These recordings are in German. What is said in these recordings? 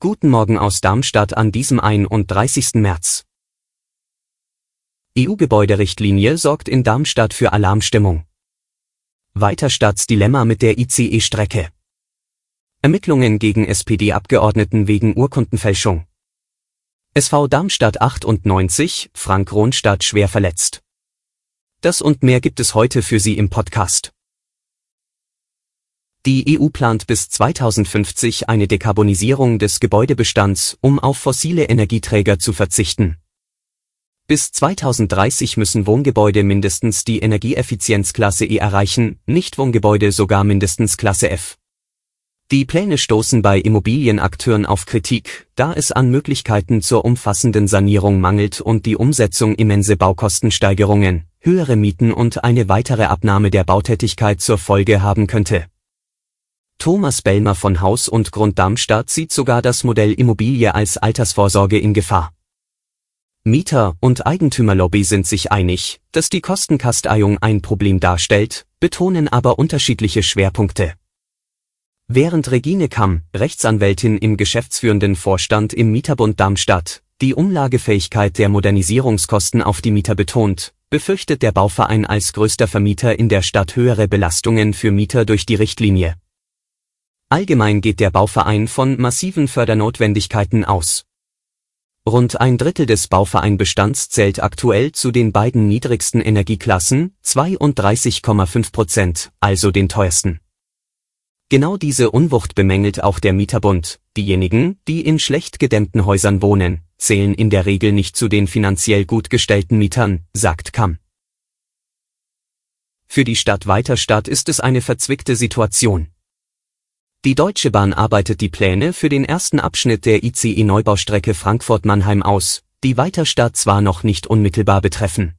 Guten Morgen aus Darmstadt an diesem 31. März. EU-Gebäuderichtlinie sorgt in Darmstadt für Alarmstimmung. Weiter Staatsdilemma mit der ICE-Strecke. Ermittlungen gegen SPD-Abgeordneten wegen Urkundenfälschung. SV Darmstadt 98, Frank Rohnstadt schwer verletzt. Das und mehr gibt es heute für Sie im Podcast. Die EU plant bis 2050 eine Dekarbonisierung des Gebäudebestands, um auf fossile Energieträger zu verzichten. Bis 2030 müssen Wohngebäude mindestens die Energieeffizienzklasse E erreichen, Nichtwohngebäude sogar mindestens Klasse F. Die Pläne stoßen bei Immobilienakteuren auf Kritik, da es an Möglichkeiten zur umfassenden Sanierung mangelt und die Umsetzung immense Baukostensteigerungen, höhere Mieten und eine weitere Abnahme der Bautätigkeit zur Folge haben könnte. Thomas Bellmer von Haus und Grund Darmstadt sieht sogar das Modell Immobilie als Altersvorsorge in Gefahr. Mieter und Eigentümerlobby sind sich einig, dass die Kostenkasteiung ein Problem darstellt, betonen aber unterschiedliche Schwerpunkte. Während Regine Kamm, Rechtsanwältin im geschäftsführenden Vorstand im Mieterbund Darmstadt, die Umlagefähigkeit der Modernisierungskosten auf die Mieter betont, befürchtet der Bauverein als größter Vermieter in der Stadt höhere Belastungen für Mieter durch die Richtlinie. Allgemein geht der Bauverein von massiven Fördernotwendigkeiten aus. Rund ein Drittel des Bauvereinbestands zählt aktuell zu den beiden niedrigsten Energieklassen, 32,5 Prozent, also den teuersten. Genau diese Unwucht bemängelt auch der Mieterbund. Diejenigen, die in schlecht gedämmten Häusern wohnen, zählen in der Regel nicht zu den finanziell gut gestellten Mietern, sagt Kamm. Für die Stadt Weiterstadt ist es eine verzwickte Situation. Die Deutsche Bahn arbeitet die Pläne für den ersten Abschnitt der ICE-Neubaustrecke Frankfurt-Mannheim aus, die Weiterstadt zwar noch nicht unmittelbar betreffen.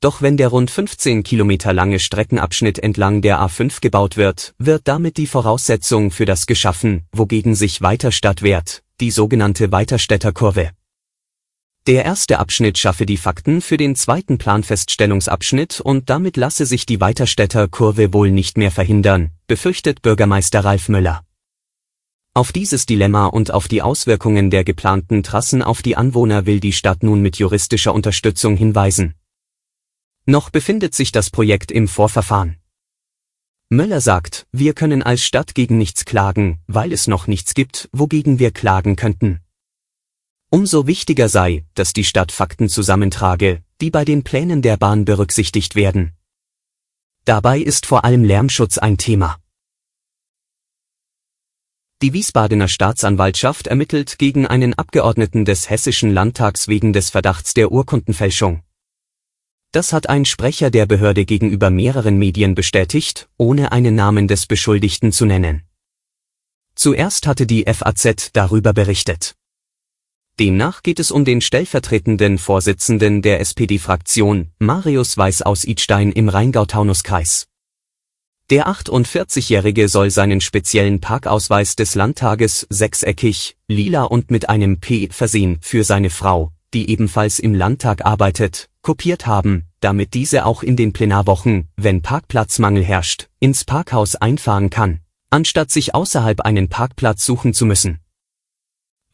Doch wenn der rund 15 Kilometer lange Streckenabschnitt entlang der A5 gebaut wird, wird damit die Voraussetzung für das geschaffen, wogegen sich Weiterstadt wehrt, die sogenannte Weiterstädter Kurve. Der erste Abschnitt schaffe die Fakten für den zweiten Planfeststellungsabschnitt und damit lasse sich die Weiterstädter Kurve wohl nicht mehr verhindern, befürchtet Bürgermeister Ralf Müller. Auf dieses Dilemma und auf die Auswirkungen der geplanten Trassen auf die Anwohner will die Stadt nun mit juristischer Unterstützung hinweisen. Noch befindet sich das Projekt im Vorverfahren. Möller sagt, wir können als Stadt gegen nichts klagen, weil es noch nichts gibt, wogegen wir klagen könnten. Umso wichtiger sei, dass die Stadt Fakten zusammentrage, die bei den Plänen der Bahn berücksichtigt werden. Dabei ist vor allem Lärmschutz ein Thema. Die Wiesbadener Staatsanwaltschaft ermittelt gegen einen Abgeordneten des Hessischen Landtags wegen des Verdachts der Urkundenfälschung. Das hat ein Sprecher der Behörde gegenüber mehreren Medien bestätigt, ohne einen Namen des Beschuldigten zu nennen. Zuerst hatte die FAZ darüber berichtet. Demnach geht es um den stellvertretenden Vorsitzenden der SPD-Fraktion, Marius Weiß aus Idstein im Rheingau-Taunus-Kreis. Der 48-Jährige soll seinen speziellen Parkausweis des Landtages sechseckig, lila und mit einem P versehen für seine Frau, die ebenfalls im Landtag arbeitet, kopiert haben, damit diese auch in den Plenarwochen, wenn Parkplatzmangel herrscht, ins Parkhaus einfahren kann, anstatt sich außerhalb einen Parkplatz suchen zu müssen.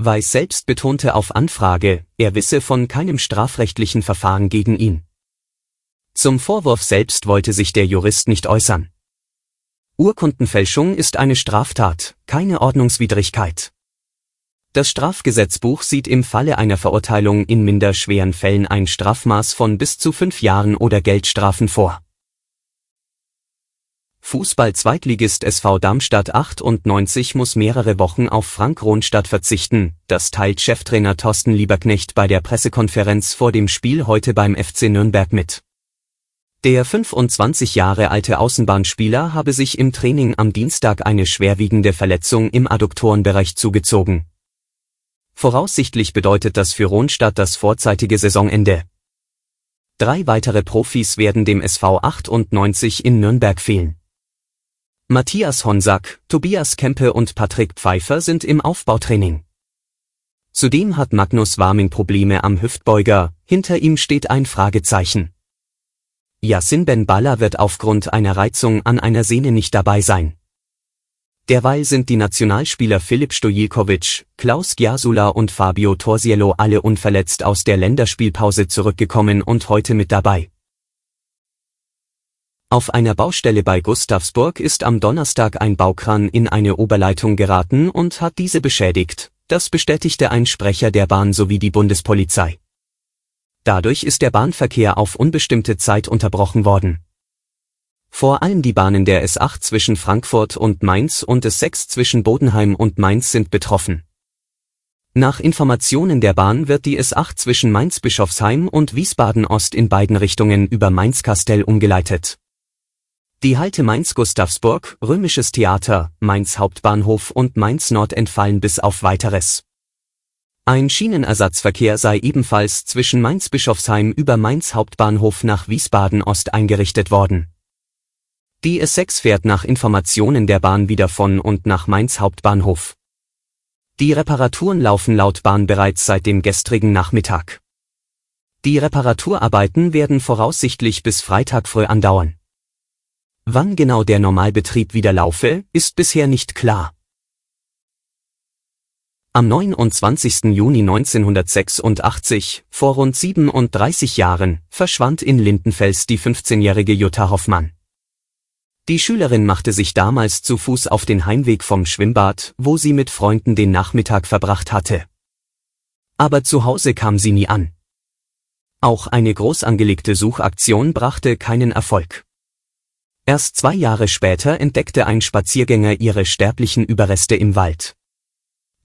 Weiß selbst betonte auf Anfrage, er wisse von keinem strafrechtlichen Verfahren gegen ihn. Zum Vorwurf selbst wollte sich der Jurist nicht äußern. Urkundenfälschung ist eine Straftat, keine Ordnungswidrigkeit. Das Strafgesetzbuch sieht im Falle einer Verurteilung in minder schweren Fällen ein Strafmaß von bis zu fünf Jahren oder Geldstrafen vor. Fußball-Zweitligist SV Darmstadt 98 muss mehrere Wochen auf Frank Rohnstadt verzichten, das teilt Cheftrainer Thorsten Lieberknecht bei der Pressekonferenz vor dem Spiel heute beim FC Nürnberg mit. Der 25 Jahre alte Außenbahnspieler habe sich im Training am Dienstag eine schwerwiegende Verletzung im Adduktorenbereich zugezogen. Voraussichtlich bedeutet das für Ronstadt das vorzeitige Saisonende. Drei weitere Profis werden dem SV 98 in Nürnberg fehlen. Matthias Honsack, Tobias Kempe und Patrick Pfeiffer sind im Aufbautraining. Zudem hat Magnus Warming Probleme am Hüftbeuger, hinter ihm steht ein Fragezeichen. Yassin Ben Balla wird aufgrund einer Reizung an einer Sehne nicht dabei sein. Derweil sind die Nationalspieler Filip Stojilkovic, Klaus Giasula und Fabio Torsiello alle unverletzt aus der Länderspielpause zurückgekommen und heute mit dabei. Auf einer Baustelle bei Gustavsburg ist am Donnerstag ein Baukran in eine Oberleitung geraten und hat diese beschädigt. Das bestätigte ein Sprecher der Bahn sowie die Bundespolizei. Dadurch ist der Bahnverkehr auf unbestimmte Zeit unterbrochen worden. Vor allem die Bahnen der S8 zwischen Frankfurt und Mainz und S6 zwischen Bodenheim und Mainz sind betroffen. Nach Informationen der Bahn wird die S8 zwischen Mainz-Bischofsheim und Wiesbaden-Ost in beiden Richtungen über Mainz-Kastell umgeleitet. Die Halte Mainz-Gustavsburg, Römisches Theater, Mainz Hauptbahnhof und Mainz Nord entfallen bis auf weiteres. Ein Schienenersatzverkehr sei ebenfalls zwischen Mainz-Bischofsheim über Mainz Hauptbahnhof nach Wiesbaden Ost eingerichtet worden. Die S6 fährt nach Informationen der Bahn wieder von und nach Mainz Hauptbahnhof. Die Reparaturen laufen laut Bahn bereits seit dem gestrigen Nachmittag. Die Reparaturarbeiten werden voraussichtlich bis Freitag früh andauern. Wann genau der Normalbetrieb wieder laufe, ist bisher nicht klar. Am 29. Juni 1986, vor rund 37 Jahren, verschwand in Lindenfels die 15-jährige Jutta Hoffmann. Die Schülerin machte sich damals zu Fuß auf den Heimweg vom Schwimmbad, wo sie mit Freunden den Nachmittag verbracht hatte. Aber zu Hause kam sie nie an. Auch eine groß angelegte Suchaktion brachte keinen Erfolg. Erst zwei Jahre später entdeckte ein Spaziergänger ihre sterblichen Überreste im Wald.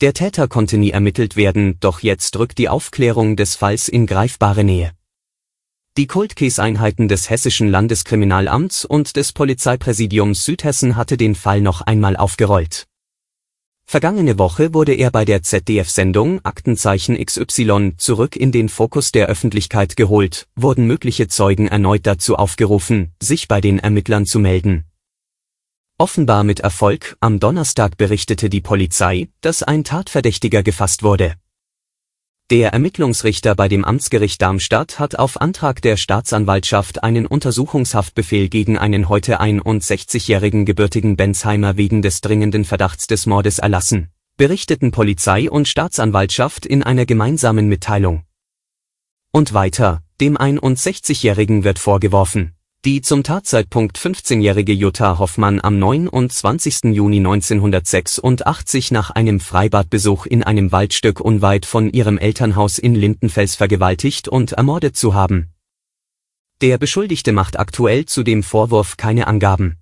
Der Täter konnte nie ermittelt werden, doch jetzt rückt die Aufklärung des Falls in greifbare Nähe. Die Cold-Case-Einheiten des Hessischen Landeskriminalamts und des Polizeipräsidiums Südhessen hatte den Fall noch einmal aufgerollt. Vergangene Woche wurde er bei der ZDF-Sendung Aktenzeichen XY zurück in den Fokus der Öffentlichkeit geholt, wurden mögliche Zeugen erneut dazu aufgerufen, sich bei den Ermittlern zu melden. Offenbar mit Erfolg, am Donnerstag berichtete die Polizei, dass ein Tatverdächtiger gefasst wurde. Der Ermittlungsrichter bei dem Amtsgericht Darmstadt hat auf Antrag der Staatsanwaltschaft einen Untersuchungshaftbefehl gegen einen heute 61-jährigen gebürtigen Bensheimer wegen des dringenden Verdachts des Mordes erlassen, berichteten Polizei und Staatsanwaltschaft in einer gemeinsamen Mitteilung. Und weiter, dem 61-jährigen wird vorgeworfen, die zum Tatzeitpunkt 15-jährige Jutta Hoffmann am 29. Juni 1986 nach einem Freibadbesuch in einem Waldstück unweit von ihrem Elternhaus in Lindenfels vergewaltigt und ermordet zu haben. Der Beschuldigte macht aktuell zu dem Vorwurf keine Angaben.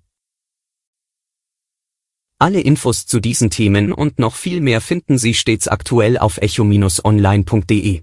Alle Infos zu diesen Themen und noch viel mehr finden Sie stets aktuell auf echo-online.de.